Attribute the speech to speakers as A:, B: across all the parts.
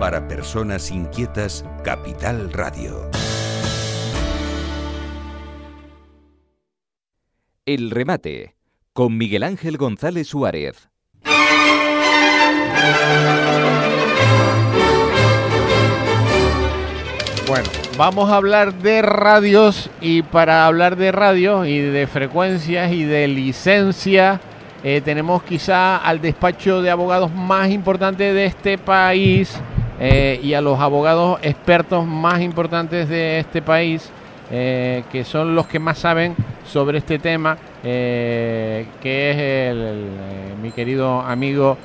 A: Para personas inquietas, Capital Radio.
B: El remate con Miguel Ángel González Suárez.
C: Bueno, vamos a hablar de radios y para hablar de radios y de frecuencias y de licencia eh, tenemos quizá al despacho de abogados más importante de este país eh, y a los abogados expertos más importantes de este país, eh, que son los que más saben sobre este tema, eh, que es el, mi querido amigo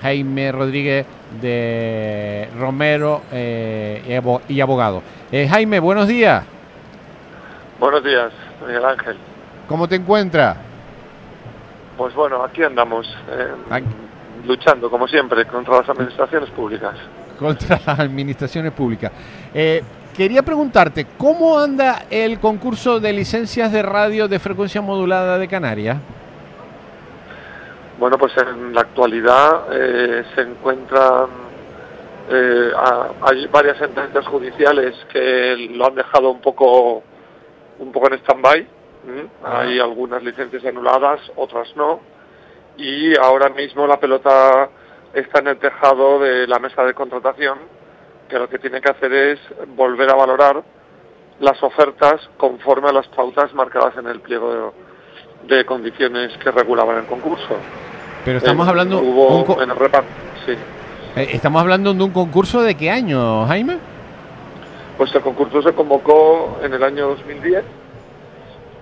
C: Jaime Rodríguez de Romero y abogado. Jaime, buenos días.
D: Buenos días, Miguel Ángel.
C: ¿Cómo te encuentras?
D: Pues bueno, aquí andamos luchando, como siempre, contra las administraciones públicas.
C: Contra las administraciones públicas. Eh, quería preguntarte, ¿cómo anda el concurso de licencias de radio de frecuencia modulada de Canarias?
D: Bueno, pues en la actualidad eh, se encuentran, eh, hay varias sentencias judiciales que lo han dejado un poco, un poco en stand-by. Hay algunas licencias anuladas, otras no y ahora mismo la pelota está en el tejado de la mesa de contratación, que lo que tiene que hacer es volver a valorar las ofertas conforme a las pautas marcadas en el pliego de, condiciones que regulaban el concurso.
C: Pero estamos hablando
D: hubo en el reparto, sí.
C: Eh, estamos hablando de un concurso de qué año, Jaime?
D: Pues el concurso se convocó en el año 2010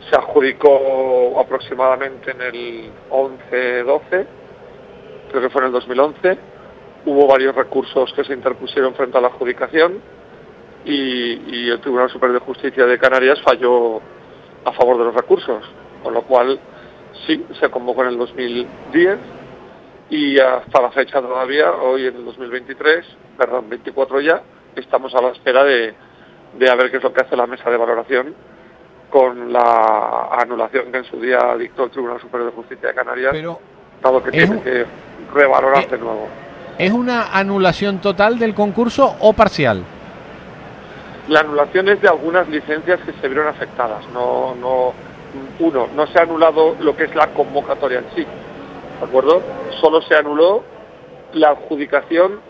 D: se adjudicó aproximadamente en el 11-12, creo que fue en el 2011. Hubo varios recursos que se interpusieron frente a la adjudicación y, el Tribunal Superior de Justicia de Canarias falló a favor de los recursos, con lo cual sí, se convocó en el 2010 y hasta la fecha todavía, hoy en el 2023, perdón, 24 ya, estamos a la espera de, de a ver qué es lo que hace la mesa de valoración con la anulación que en su día dictó el Tribunal Superior de Justicia de Canarias, Pero dado que tiene que revalorar de nuevo.
C: ¿Es una anulación total del concurso o parcial?
D: La anulación es de algunas licencias que se vieron afectadas. No, no, uno, no se ha anulado lo que es la convocatoria en sí, ¿de acuerdo? Solo se anuló la adjudicación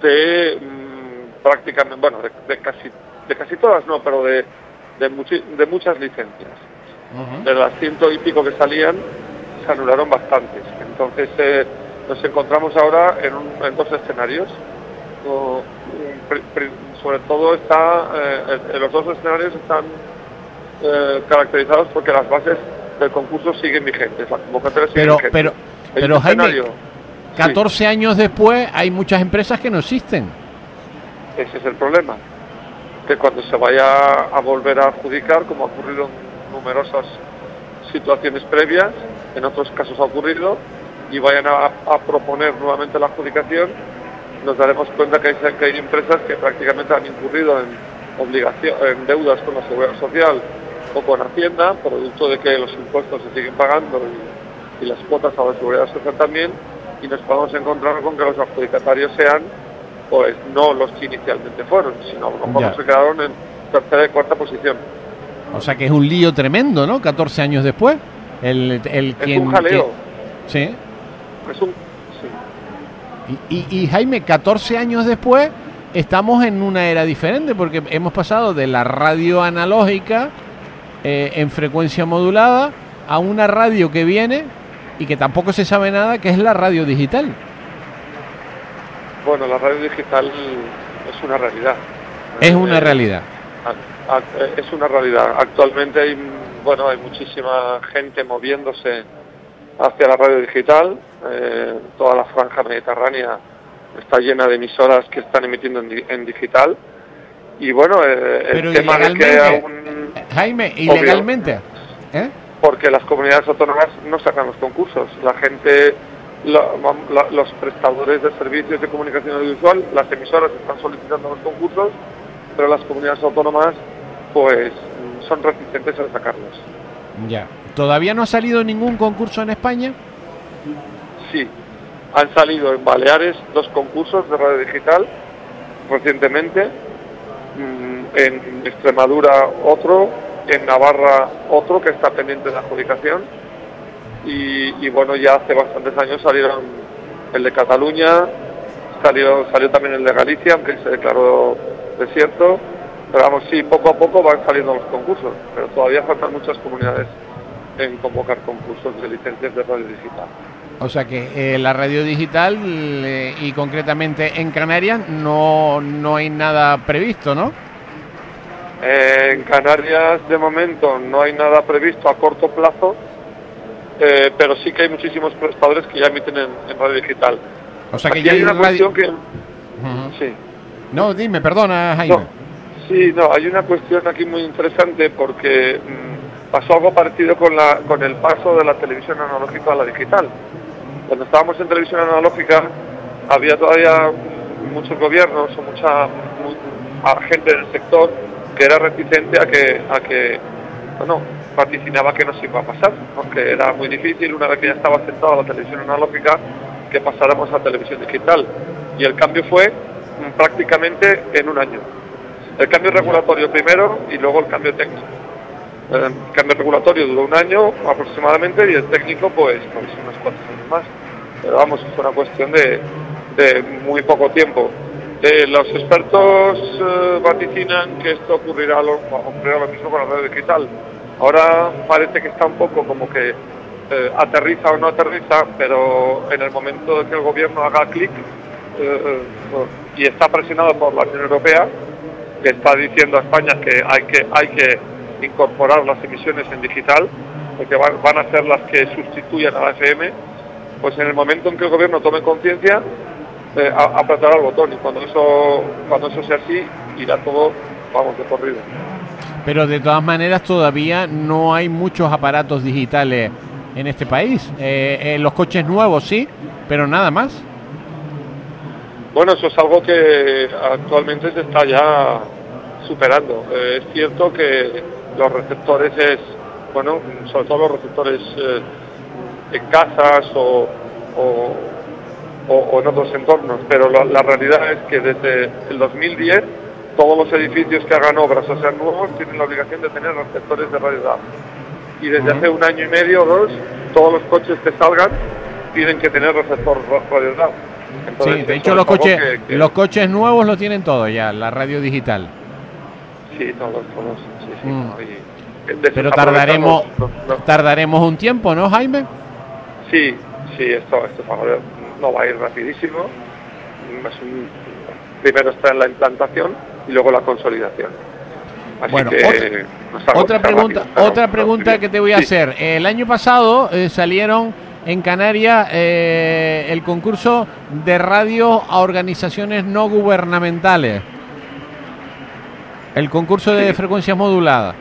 D: de mm, prácticamente, bueno, de, casi, de casi todas, no, pero de de, de muchas licencias. De las ciento y pico que salían, se anularon bastantes. Entonces eh, nos encontramos ahora en, en dos escenarios. sobre todo está, eh, los dos escenarios están eh, caracterizados porque las bases del concurso siguen vigentes, la convocatoria sigue
C: pero,
D: vigente.
C: Pero, pero Jaime, 14 años después hay muchas empresas que no existen.
D: Ese es el problema que cuando se vaya a volver a adjudicar, como ha ocurrido en numerosas situaciones previas, en otros casos ha ocurrido, y vayan a, proponer nuevamente la adjudicación, nos daremos cuenta que hay, empresas que prácticamente han incurrido en, obligación, en deudas con la seguridad social o con Hacienda, producto de que los impuestos se siguen pagando y, y las cuotas a la seguridad social también, y nos podemos encontrar con que los adjudicatarios sean pues no los que inicialmente fueron, sino lo se quedaron en tercera y cuarta posición.
C: O sea que es un lío tremendo, ¿no? 14 años después. El, el
D: es un jaleo.
C: sí.
D: Es un,
C: sí. Y, y, Jaime, 14 años después estamos en una era diferente porque hemos pasado de la radio analógica eh, en frecuencia modulada a una radio que viene y que tampoco se sabe nada, que es la radio digital.
D: Bueno, la radio digital es una realidad.
C: Es una eh, realidad.
D: Eh, es una realidad. Actualmente hay, bueno, hay muchísima gente moviéndose hacia la radio digital. Eh, toda la franja mediterránea está llena de emisoras que están emitiendo en, en digital. Y bueno, eh,
C: Pero
D: el tema de que aún...
C: Jaime, ilegalmente.
D: Porque las comunidades autónomas no sacan los concursos. La gente, la- la- los prestadores de servicios de comunicación audiovisual, las emisoras están solicitando los concursos, pero las comunidades autónomas pues son reticentes a sacarlos.
C: Ya. ¿Todavía no ha salido ningún concurso en España?
D: Sí, han salido en Baleares dos concursos de radio digital recientemente, mm, en Extremadura otro, en Navarra otro que está pendiente de adjudicación y, y bueno, ya hace bastantes años salieron el de Cataluña, salió, salió también el de Galicia, aunque se declaró desierto, pero vamos, sí, poco a poco van saliendo los concursos, pero todavía faltan muchas comunidades en convocar concursos de licencias de radio digital.
C: O sea que eh, la radio digital eh, y concretamente en Canarias no, no hay nada previsto, ¿no?
D: Eh, en Canarias de momento no hay nada previsto a corto plazo, eh, pero sí que hay muchísimos prestadores que ya emiten en, en radio digital.
C: O sea que
D: Aquí
C: ya
D: hay una
C: radio...
D: cuestión que... Sí.
C: No, dime, perdona, Jaime.
D: No, sí, no, hay una cuestión aquí muy interesante porque mm, pasó algo parecido con, la, con el paso de la televisión analógica a la digital. Cuando estábamos en televisión analógica había todavía muchos gobiernos o mucha mu- a gente del sector que era reticente a que, a que bueno, vaticinaba que nos iba a pasar, porque era muy difícil una vez que ya estaba aceptada la televisión analógica que pasáramos a televisión digital. Y el cambio fue mm, prácticamente en un año. El cambio regulatorio primero y luego el cambio técnico. El cambio regulatorio duró un año aproximadamente y el técnico pues, pues unos cuantos años más. Pero vamos, fue una cuestión de, de muy poco tiempo. Eh, los expertos eh, vaticinan que esto ocurrirá lo, ocurrirá lo mismo con la radio digital. Ahora parece que está un poco como que eh, aterriza o no aterriza, pero en el momento de que el gobierno haga clic eh, eh, y está presionado por la Unión Europea, que está diciendo a España que hay que hay que incorporar las emisiones en digital, porque van, a ser las que sustituyan a la FM, pues en el momento en que el gobierno tome conciencia, eh, apretará el botón y cuando eso cuando eso sea así, irá todo, vamos, de corrido.
C: Pero de todas maneras todavía no hay muchos aparatos digitales en este país. Eh, eh, los coches nuevos sí, pero nada más.
D: Bueno, eso es algo que actualmente se está ya superando. Eh, es cierto que los receptores es, bueno, sobre todo los receptores en casas o, o- en otros entornos, pero la realidad es que desde el 2010 todos los edificios que hagan obras o sean nuevos tienen la obligación de tener receptores de radio DAB. Y desde hace un año y medio o dos, todos los coches que salgan tienen que tener receptor ra- radio DAB. Entonces,
C: Sí, de hecho los coches,
D: que- que-
C: los coches nuevos lo tienen todo ya, la radio digital.
D: Sí, todos, todos. Sí, sí,
C: Mm.
D: no, y- de-
C: Pero tardaremos, tardaremos un tiempo, ¿no, Jaime?
D: Sí, sí, esto, esto no va a ir rapidísimo. Es un- primero está en la implantación y luego la consolidación. Así
C: Bueno,
D: que
C: otra-
D: no
C: Otra pregunta,
D: rápido,
C: otra pregunta que te voy a
D: Sí.
C: hacer. El año pasado eh, salieron en Canarias eh, el concurso de radio a organizaciones no gubernamentales. El concurso de
D: Sí.
C: frecuencias moduladas.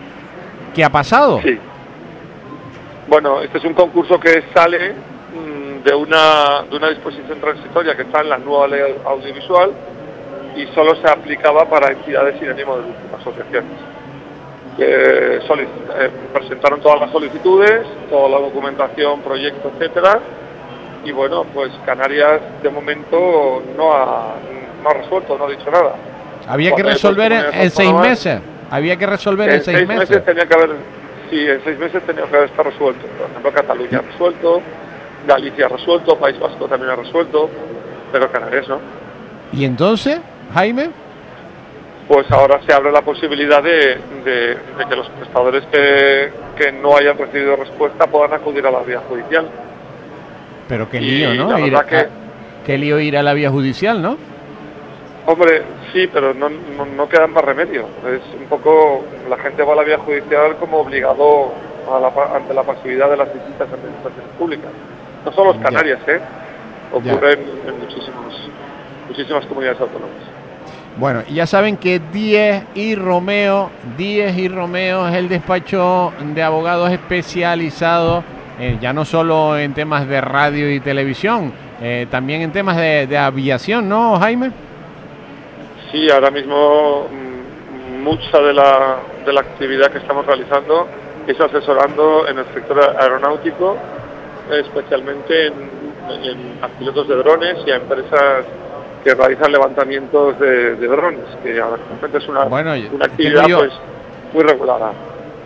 C: ¿Qué ha pasado?
D: Sí. Bueno, este es un concurso que sale mm, de una, de una disposición transitoria que está en la nueva ley audiovisual y solo se aplicaba para entidades sin ánimo de lucro, asociaciones. Que solic- eh, presentaron todas las solicitudes, toda la documentación, proyecto, etcétera, y bueno, pues Canarias de momento no ha, no ha resuelto, no ha dicho nada.
C: Había que resolver en, en seis meses. Había que resolver en, seis, meses.
D: tenía que haber, sí, en seis meses tenía que haber estado resuelto. Por ejemplo, Cataluña ha resuelto, Galicia ha resuelto, País Vasco también ha resuelto, pero Canarias no.
C: ¿Y entonces, Jaime?
D: Pues ahora se abre la posibilidad de, de- de que los prestadores que, que no hayan recibido respuesta puedan acudir a la vía judicial.
C: Pero qué
D: Y
C: lío, ¿no?
D: la
C: Ir
D: verdad
C: a-
D: que-
C: qué lío ir a la vía judicial, ¿no?
D: Hombre, sí, pero no, no, no queda más remedio. Es un poco, la gente va a la vía judicial como obligado a la ante la pasividad de las distintas administraciones públicas. No solo
C: Ya.
D: Canarias, ¿eh? Ocurre en, en muchísimos muchísimas comunidades autónomas.
C: Bueno, ya saben que Díez y Romeo, Díez y Romeo es el despacho de abogados especializado, eh, ya no solo en temas de radio y televisión, eh, también en temas de, aviación, ¿no, Jaime?
D: Sí, ahora mismo mm, mucha de la, de la actividad que estamos realizando es asesorando en el sector aeronáutico, especialmente en, en, a pilotos de drones y a empresas que realizan levantamientos de, de drones, que actualmente es una,
C: bueno,
D: una actividad
C: yo...
D: pues, muy regulada.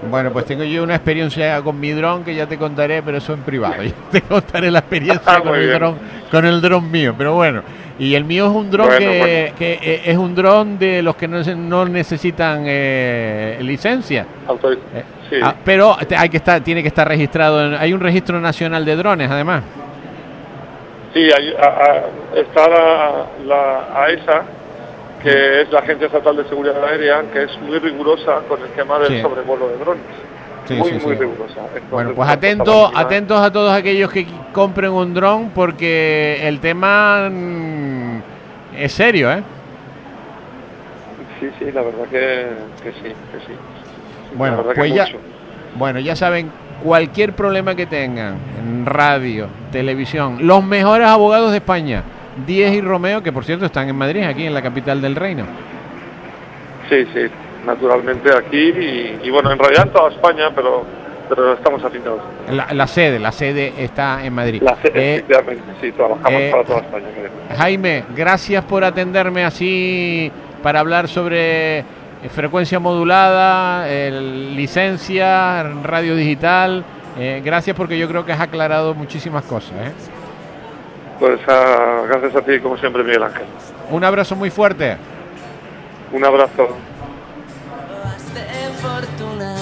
C: Bueno, pues tengo yo una experiencia con mi dron que ya te contaré, pero eso en privado. Yo te contaré la experiencia con, el dron, con el dron mío, pero bueno. Y el mío es un dron
D: Bueno,
C: que,
D: bueno.
C: que, eh, es un dron de los que no, no necesitan eh, licencia.
D: Autoriz-
C: Eh,
D: sí.
C: ah, pero hay que estar, tiene que estar registrado. en- hay un registro nacional de drones, además.
D: Sí, hay- a- a- está la, la AESA, que es la Agencia Estatal de Seguridad Aérea, que es muy rigurosa con el tema del
C: Sí.
D: sobrevuelo de drones.
C: Sí,
D: muy,
C: sí,
D: muy rigurosa. Entonces,
C: Bueno, pues
D: cosa
C: atentos, a todos aquellos que compren un dron porque el tema mm, es serio, ¿eh?
D: Sí, sí, la verdad que, que sí, que sí.
C: Bueno, pues ya,
D: mucho.
C: bueno, ya saben, cualquier problema que tengan en radio, televisión, los mejores abogados de España, Díez y Romeo, que por cierto están en Madrid, aquí en la capital del reino.
D: Sí, sí, naturalmente aquí y, y bueno, en realidad en toda España, pero, pero estamos afinados.
C: La, la sede, la sede está en Madrid.
D: La sede,
C: Eh,
D: efectivamente, sí, trabajamos
C: eh,
D: para toda España.
C: Jaime, gracias por atenderme así para hablar sobre frecuencia modulada, el- licencia, radio digital. Eh, gracias porque yo creo que has aclarado muchísimas cosas. ¿eh?
D: Pues ah, gracias a ti, como siempre, Miguel Ángel.
C: Un abrazo muy fuerte.
D: Un abrazo.
E: fortuna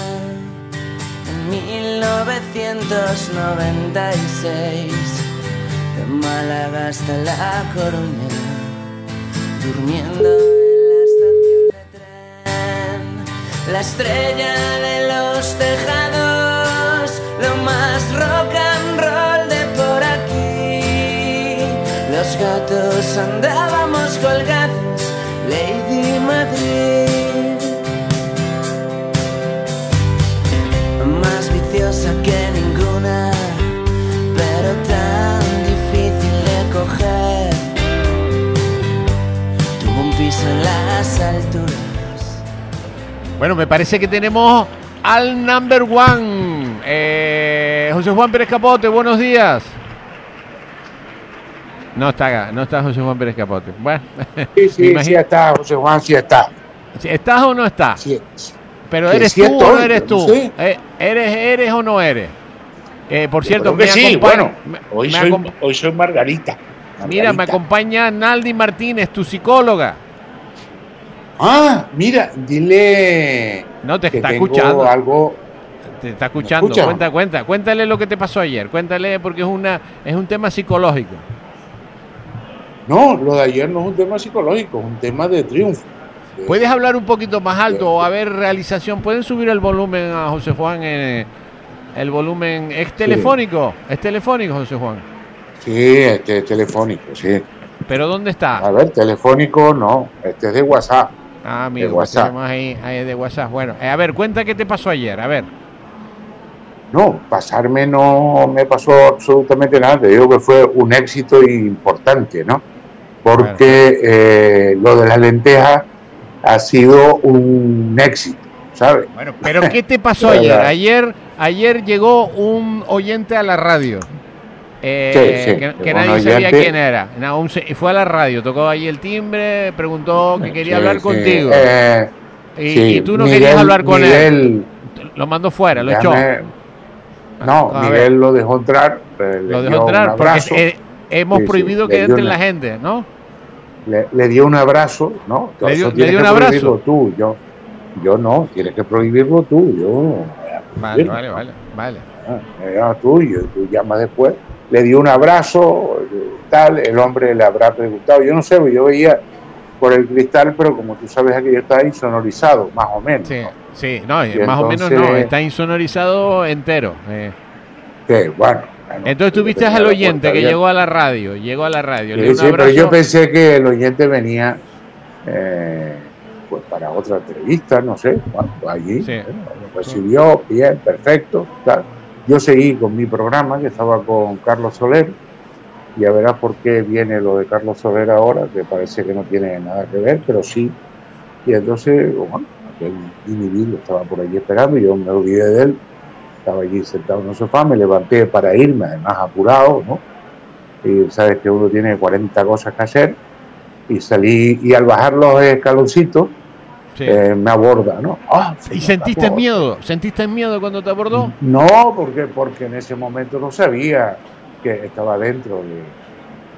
E: en 1996 de Málaga hasta La Coruña durmiendo la estrella de los tejados lo más rock and roll de por aquí. Los gatos andábamos colgados
C: Bueno, me parece que tenemos al number one. Eh, José Juan Pérez Capote, buenos días. No está, no está José Juan Pérez Capote. Bueno,
F: Sí, sí, sí está, José Juan, sí está.
C: ¿estás o no estás?
F: Sí,
C: Pero eres
F: sí
C: tú o no eres tú. Eh, ¿Eres, eres o no eres? Eh, por cierto, me
F: sí, bueno, hoy
C: me
F: soy, hoy soy Margarita.
C: Mira, me
F: Margarita.
C: acompaña Naldi Martínez, tu psicóloga.
F: Ah, mira, dile
C: No te
F: que
C: está
F: tengo
C: escuchando.
F: algo.
C: Te está escuchando.
F: escucha?
C: Cuenta, cuenta, cuéntale lo que te pasó ayer. Cuéntale porque es una es un tema psicológico.
F: No, lo de ayer no es un tema psicológico, es un tema de triunfo. De-
C: ¿Puedes hablar un poquito más alto o a ver realización? ¿Pueden subir el volumen a José Juan? eh, el volumen es telefónico, es telefónico, José Juan.
F: Sí, este es telefónico, sí.
C: Pero ¿dónde
F: A
C: está?
F: ver, telefónico no, este es de WhatsApp.
C: Ah, amigo,
F: de WhatsApp.
C: tenemos ahí, ahí de WhatsApp. Bueno, eh, a ver, cuenta qué te pasó ayer. A ver.
F: No, pasarme no me pasó absolutamente nada. Te digo que fue un éxito importante, ¿no? Porque eh, lo de las lentejas ha sido un éxito, ¿sabes?
C: Bueno, pero ¿qué te pasó ayer? Ayer, ayer llegó un oyente a la radio. Eh,
F: Sí, sí,
C: que, nadie sabía quién era. Un se- y fue a la radio, tocó ahí el timbre, preguntó que quería
F: Sí,
C: hablar contigo.
F: eh,
C: y, y tú no
F: Miguel-
C: querías hablar con él. Lo mandó fuera, lo echó.
F: No,
C: A ver.
F: Miguel lo dejó entrar. eh, le
C: Lo dejó entrar porque eh, hemos prohibido que entre
F: una-
C: la gente, ¿no?
F: le, le dio un abrazo, ¿no?
C: Le dio- le un abrazo.
F: tú, yo, yo no, tienes que prohibirlo tú, yo.
C: Vale, vale, vale, vale.
F: Ah, era tuyo, tú llamas después. Le dio un abrazo, tal, el hombre le habrá preguntado. Yo no sé, yo veía por el cristal, pero como tú sabes, aquello está insonorizado, más o menos.
C: Sí,
F: ¿no?
C: sí, no,
F: Y
C: más o menos no, está insonorizado entero. eh.
F: Que, bueno,
C: Entonces tuviste al oyente que llegó a la radio, llegó a la radio.
F: Sí, sí, pero yo pensé que el oyente venía eh, pues para otra entrevista, no sé, cuando allí.
C: Sí.
F: Lo recibió, bien, perfecto. tal. Yo seguí con mi programa, que estaba con Carlos Soler, y a verás por qué viene lo de Carlos Soler ahora, que parece que no tiene nada que ver, pero sí. Y entonces, bueno, aquel individuo estaba por allí esperando, y yo me olvidé de él, estaba allí sentado en el sofá, me levanté para irme, además apurado, ¿no? Y sabes que uno tiene 40 cosas que hacer, y salí, y al bajar los escaloncitos,
C: Sí.
F: eh, me aborda, ¿no? Ah,
C: ¿Y sentiste miedo? ¿Sentiste miedo cuando te abordó?
F: No, porque, porque en ese momento no sabía que estaba dentro de-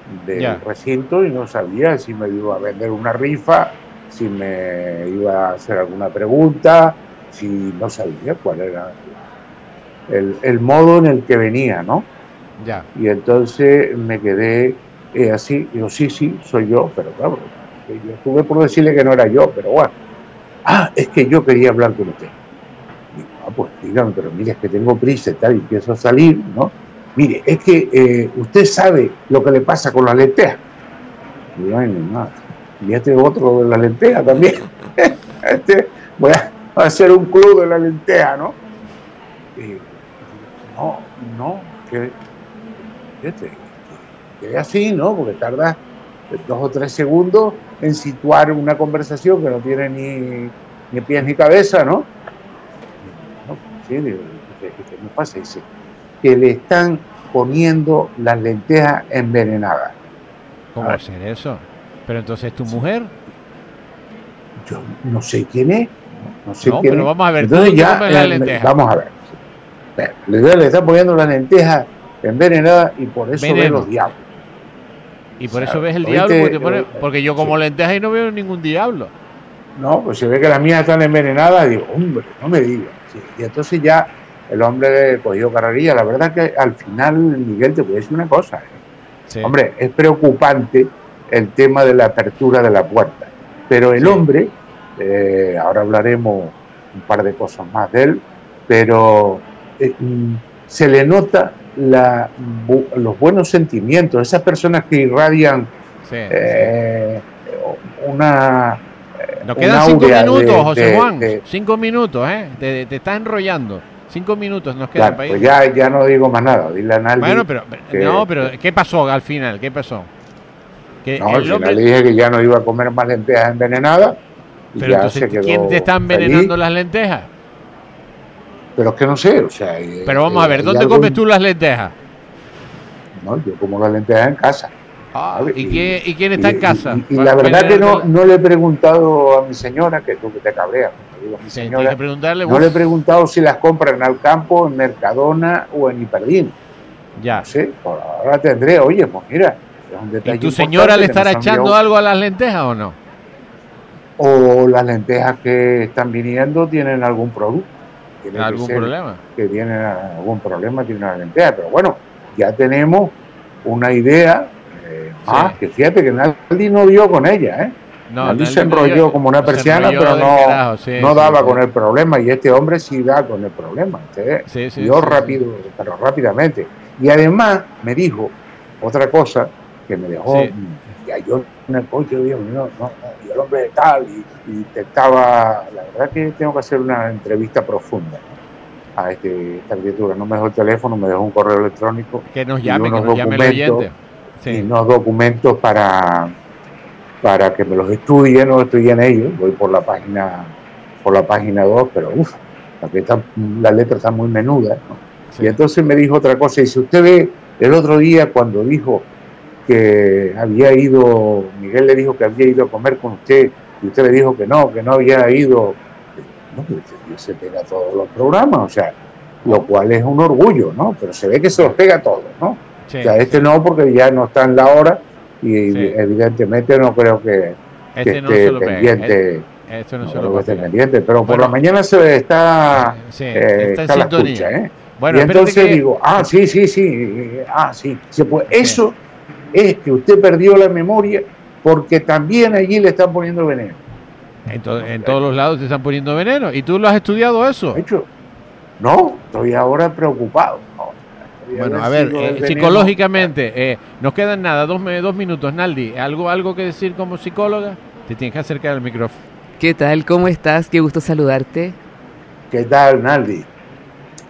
F: del recinto y no sabía si me iba a vender una rifa, si me iba a hacer alguna pregunta, si no sabía cuál era el, el modo en el que venía, ¿no?
C: Ya.
F: Y entonces me quedé eh, así, digo, sí, sí, soy yo, pero claro, yo estuve por decirle que no era yo, pero bueno. Ah, es que yo quería hablar con usted. Digo, ah, pues dígame, pero mire, es que tengo prisa y tal, y empiezo a salir, ¿no? Mire, es que eh, usted sabe lo que le pasa con la lenteja. Digo, ay, mi madre. Y este otro de la lenteja también. este, voy a hacer un club de la lenteja, ¿no? Y, no, no, que fíjate, que así, ¿no? Porque tarda dos o tres segundos en situar una conversación que no tiene ni, ni pies ni cabeza, ¿no? No, sí, digo, ¿qué, qué me pasa? Dice, que le están poniendo las lentejas envenenadas.
C: ¿Cómo
F: Ah.
C: hacer eso? Pero entonces tu mujer.
F: Yo no sé quién es, no sé
C: No,
F: quién
C: pero
F: es.
C: vamos a ver,
F: Entonces ya,
C: la
F: eh,
C: lenteja.
F: vamos a ver. Le, le están poniendo las lentejas envenenadas y por eso ve
C: Veneno.
F: los diablos.
C: Y por
F: O sea,
C: eso ves el
F: oíste,
C: diablo. Porque, te pone- porque yo como
F: sí.
C: lenteja y no veo ningún diablo.
F: No, pues se ve que las mías están envenenadas, digo, hombre, no me digas. Sí, Y entonces ya el hombre cogió carrerilla. La verdad que al final, Miguel, te voy a decir una cosa. ¿eh?
C: Sí.
F: Hombre, es preocupante el tema de la apertura de la puerta. Pero el hombre, eh, ahora hablaremos un par de cosas más de él, pero eh, mm, se le nota la bu- los buenos sentimientos, esas personas que irradian
C: Sí,
F: eh, una...
C: sí. Nos quedan cinco minutos,
F: de-
C: José
F: de-
C: Juan.
F: de-
C: Cinco minutos, ¿eh? Te, te estás enrollando. Cinco minutos nos quedan
F: Claro,
C: para
F: pues
C: ir.
F: ya, ya no digo más nada, dile a Naldi
C: Bueno, pero,
F: que-
C: no, pero ¿qué pasó al final? ¿Qué pasó? Que
F: No,
C: el hombre-
F: le dije que ya no iba a comer más lentejas envenenadas. Y
C: pero
F: ya
C: entonces,
F: se quedó
C: ¿quién te está envenenando las lentejas?
F: Pero es que no sé, o sea. eh,
C: Pero vamos
F: eh,
C: a ver,
F: hay
C: ¿dónde comes tú las lentejas?
F: No, yo como las lentejas en casa.
C: Ah. ¿y, quién, ¿Y quién está
F: y-
C: en casa?
F: Y, la verdad que no, no le he preguntado a mi señora, que tú que te cabreas, cuando digo a mi señora,
C: que preguntarle.
F: no le he preguntado si las compran en Alcampo, en Mercadona o en Hiperdín.
C: ya.
F: No sé, por ahora tendré, oye, pues mira, es un detalle
C: ¿Y tu señora le estará echando algo a las lentejas o no?
F: O las lentejas que están viniendo tienen algún producto. Tiene que
C: ¿Algún
F: ser
C: problema?
F: que tienen algún problema, tienen una lenteja. Pero bueno, ya tenemos una idea eh, más,
C: Sí.
F: que fíjate que nadie no dio con ella, ¿eh?
C: No,
F: Nadie
C: Naldi
F: se enrolló
C: dio-
F: como una persiana, pero no,
C: carajo, sí,
F: no
C: sí,
F: daba con el problema. Y este hombre sí da con el problema. Este, dio rápido, pero rápidamente. Y además me dijo otra cosa que me dejó,
C: Sí.
F: ya yo en el coche digo, no, no, no, y el hombre tal, y, y intentaba, la verdad que tengo que hacer una entrevista profunda ¿no? a este, esta criatura. No me dejó el teléfono, me dejó un correo electrónico
C: Que nos
F: y
C: llame, que
F: unos
C: nos llame el
F: documentos,
C: oyente.
F: y
C: Sí.
F: unos documentos para, para que me los estudie, no estoy en ellos, voy por la página por la página 2, pero uff, la letra está muy menuda. ¿no?
C: sí.
F: Y entonces me dijo otra cosa, y si usted ve el otro día cuando dijo que había ido, Miguel le dijo que había ido a comer con usted, y usted le dijo que no, que no había ido, no, se pega todos los programas, o sea, lo cual es un orgullo, ¿no? Pero se ve que se los pega todos, ¿no?
C: Sí,
F: O sea, este no, porque ya no está en la hora, y
C: Sí.
F: evidentemente no creo que, que
C: este no
F: esté pendiente,
C: Este, este no,
F: no
C: se lo
F: que esté pendiente, pero por la mañana se está,
C: Sí,
F: eh,
C: está en
F: la escucha, ¿eh?
C: Bueno,
F: y entonces
C: que-
F: digo, ah, sí, sí, sí, ah, sí. Pues eso es que usted perdió la memoria porque también allí le están poniendo veneno.
C: En, to- en todos los lados te están poniendo veneno. ¿Y tú lo has estudiado eso?
F: De hecho, no, estoy ahora preocupado. No,
C: Bueno, a ver, eh, psicológicamente, eh, nos quedan nada, dos, me- dos minutos. Naldi, ¿algo, ¿algo que decir como psicóloga? Te tienes que acercar al micrófono.
G: ¿Qué tal? ¿Cómo estás? Qué gusto saludarte.
F: ¿Qué tal, Naldi?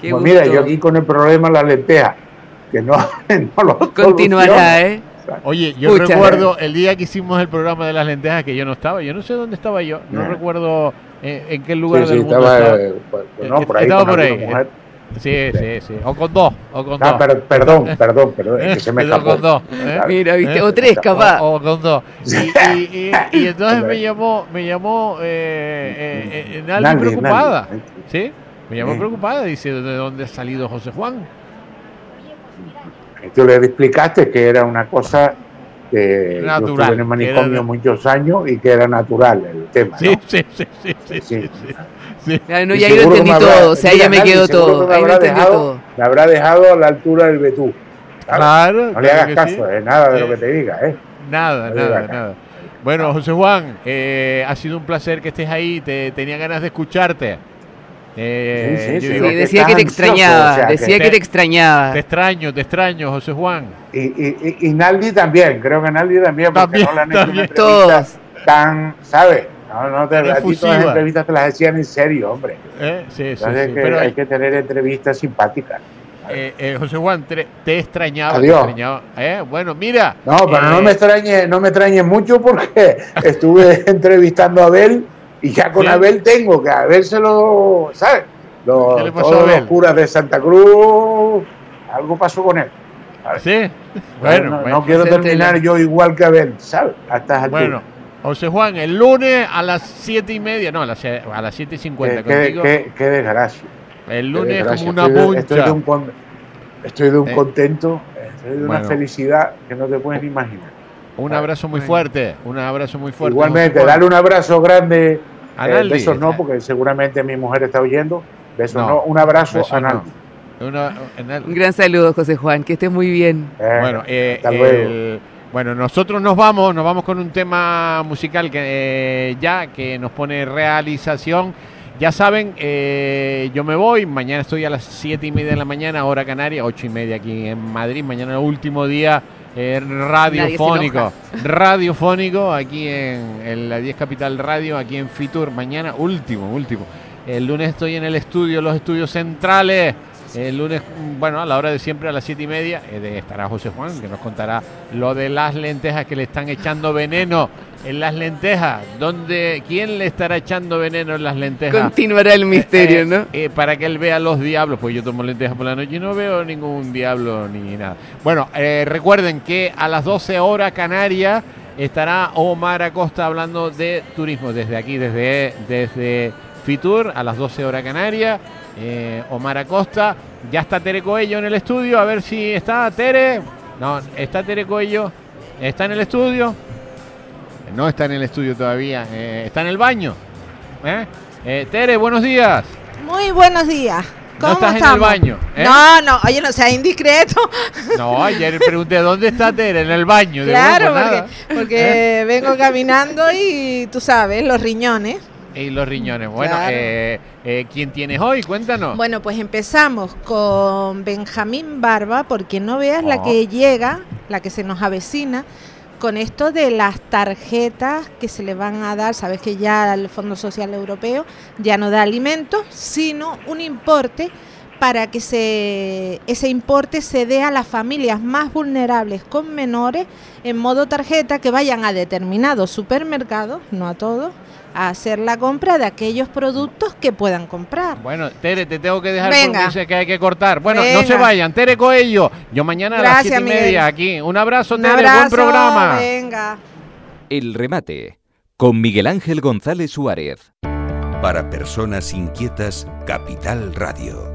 G: Qué
F: Pues mira, yo aquí con el problema de la lenteja, que no, no lo
G: Continuará,
F: soluciono.
C: Oye, yo recuerdo el día que hicimos el programa de las lentejas que yo no estaba. Yo no sé dónde estaba yo. No recuerdo eh, en qué lugar
F: Sí, sí,
C: del mundo
F: estaba,
C: estaba.
F: eh, pues,
C: Eh,
F: no, por ahí
C: estaba por ahí,
F: mujer.
C: Sí, sí, sí. O con dos. O con
F: Ah,
C: dos.
F: per- perdón, perdón, perdón, es que se me
C: O
F: escapó.
C: con dos. ¿eh?
G: Mira, viste, o tres capaz.
C: O, o con dos. Y, y- y- y entonces me llamó, me llamó eh, eh, preocupada. ¿Sí? Me llamó preocupada. Dice, ¿de dónde ha salido José Juan?
F: Tú le explicaste que era una cosa que yo
C: Natural,
F: estuve en el manicomio
C: era-
F: muchos años y que era natural el tema,
C: Sí,
F: ¿no?
C: sí, sí, sí, sí, sí,
F: Sí.
C: sí, sí.
G: No,
F: Y
G: ya ahí lo entendí
F: me habrá-
G: todo, o sea, ya me quedó todo.
F: Me
G: Ahí lo
F: habrá,
G: entendí
F: dejado,
G: todo.
F: me habrá dejado a la altura del Betú.
C: Claro.
F: No le
C: claro
F: hagas caso,
C: sí.
F: eh, nada de lo que te diga, ¿eh?
C: Nada,
F: No
C: nada, nada. Bueno, José Juan, eh, ha sido un placer que estés ahí. Te, tenía ganas de escucharte. Eh,
F: Sí, sí,
C: yo
F: sí,
G: Sí,
C: digo,
F: que
G: decía que te
F: ansioso,
G: extrañaba,
F: o sea, que
G: decía que
C: te-
G: te extrañaba.
C: Te extraño, te extraño, José Juan.
F: Y, y, y, y Naldi también, creo que Naldi también, porque
C: También,
F: no le han hecho
C: también.
F: una tan, ¿sabes? No, no te, a ti todas
C: efusiva.
F: las entrevistas te las decían en serio, hombre.
C: ¿Eh? Sí, sí,
F: Entonces
C: sí.
F: que
C: Pero,
F: hay que tener entrevistas simpáticas.
C: eh, eh, José Juan, te, te extrañaba. te
F: Adiós.
C: extrañaba. ¿Eh? Bueno, mira.
F: No, pero no me extrañe, no me extrañe mucho porque estuve entrevistando a Abel y ya con
C: Sí.
F: Abel tengo que a Abel se lo, ¿sabes? Los,
C: ¿Qué le pasó
F: todos
C: a Abel?
F: los curas de Santa Cruz, algo pasó con él.
C: Sí. Bueno,
F: no,
C: bueno.
F: no quiero terminar yo igual que Abel, ¿sabes? A estas alturas.
C: Bueno, José Juan, el lunes a las siete y media, no, a las, a las siete y
F: Qué,
C: cincuenta
F: qué-
C: contigo.
F: qué- qué desgracia.
C: el lunes
F: desgracia.
C: como una
F: estoy estoy de un, con- estoy de un
C: Eh.
F: contento, estoy de una felicidad que no te puedes ni imaginar.
C: Un abrazo muy fuerte, un abrazo muy fuerte.
F: Igualmente, dale un abrazo grande.
C: A
F: eh, besos no, porque seguramente mi mujer está oyendo. Besos
C: No,
F: no. Un abrazo
C: besos
F: a
C: no.
F: Naldi.
C: Una- en el-
G: Un gran saludo, José Juan, que estés muy bien.
F: Eh,
C: Bueno, eh,
F: hasta luego.
C: el- bueno, nosotros nos vamos, nos vamos con un tema musical que eh, ya que nos pone realización. Ya saben, eh, yo me voy, mañana estoy a las siete y media de la mañana, hora canaria, ocho y media aquí en Madrid, mañana el último día eh, radiofónico, radiofónico aquí en, en la 10 Capital Radio, aquí en Fitur, mañana último, último. El lunes estoy en el estudio, los estudios centrales. El lunes, bueno, a la hora de siempre, a las siete y media, eh, estará José Juan, que nos contará lo de las lentejas que le están echando veneno en las lentejas. ¿Dónde, ¿Quién le estará echando veneno en las lentejas?
G: Continuará el misterio,
C: Eh,
G: ¿no?
C: eh, para que él vea los diablos, pues yo tomo lentejas por la noche y no veo ningún diablo ni nada. Bueno, eh, recuerden que a las 12 horas Canaria estará Omar Acosta hablando de turismo desde aquí, desde, desde Fitur, a las 12 horas Canaria. Eh, Omar Acosta, ya está Tere Coello en el estudio, a ver si está Tere. No, está Tere Coello, está en el estudio. No está en el estudio todavía, eh, está en el baño. ¿eh? Eh, Tere, buenos días.
H: Muy buenos días.
C: No
H: ¿Cómo
C: estás en el baño, ¿eh?
H: No, no, oye, no sea indiscreto.
C: No, ayer pregunté, ¿dónde está Tere? En el baño.
H: Claro, porque,
C: nada.
H: porque vengo caminando y tú sabes, los riñones.
C: Y los riñones. Bueno,
H: Claro.
C: eh, eh, ¿quién tienes hoy? Cuéntanos.
H: Bueno, pues empezamos con Benjamín Barba, porque no veas la
C: Oh.
H: que llega, la que se nos avecina, con esto de las tarjetas que se le van a dar, sabes que ya el Fondo Social Europeo ya no da alimentos, sino un importe para que se, ese importe se dé a las familias más vulnerables con menores en modo tarjeta que vayan a determinados supermercados, no a todos, a hacer la compra de aquellos productos que puedan comprar.
C: Bueno, Tere, te tengo que dejar
H: Venga.
C: porque dice que hay que cortar. Bueno, no se vayan. Tere Coello, yo mañana a las siete y
H: Miguel.
C: media aquí. Un abrazo,
H: Un
C: Tere,
H: abrazo,
C: buen programa.
H: Venga.
B: El remate con Miguel Ángel González Suárez.
A: Para personas inquietas, Capital Radio.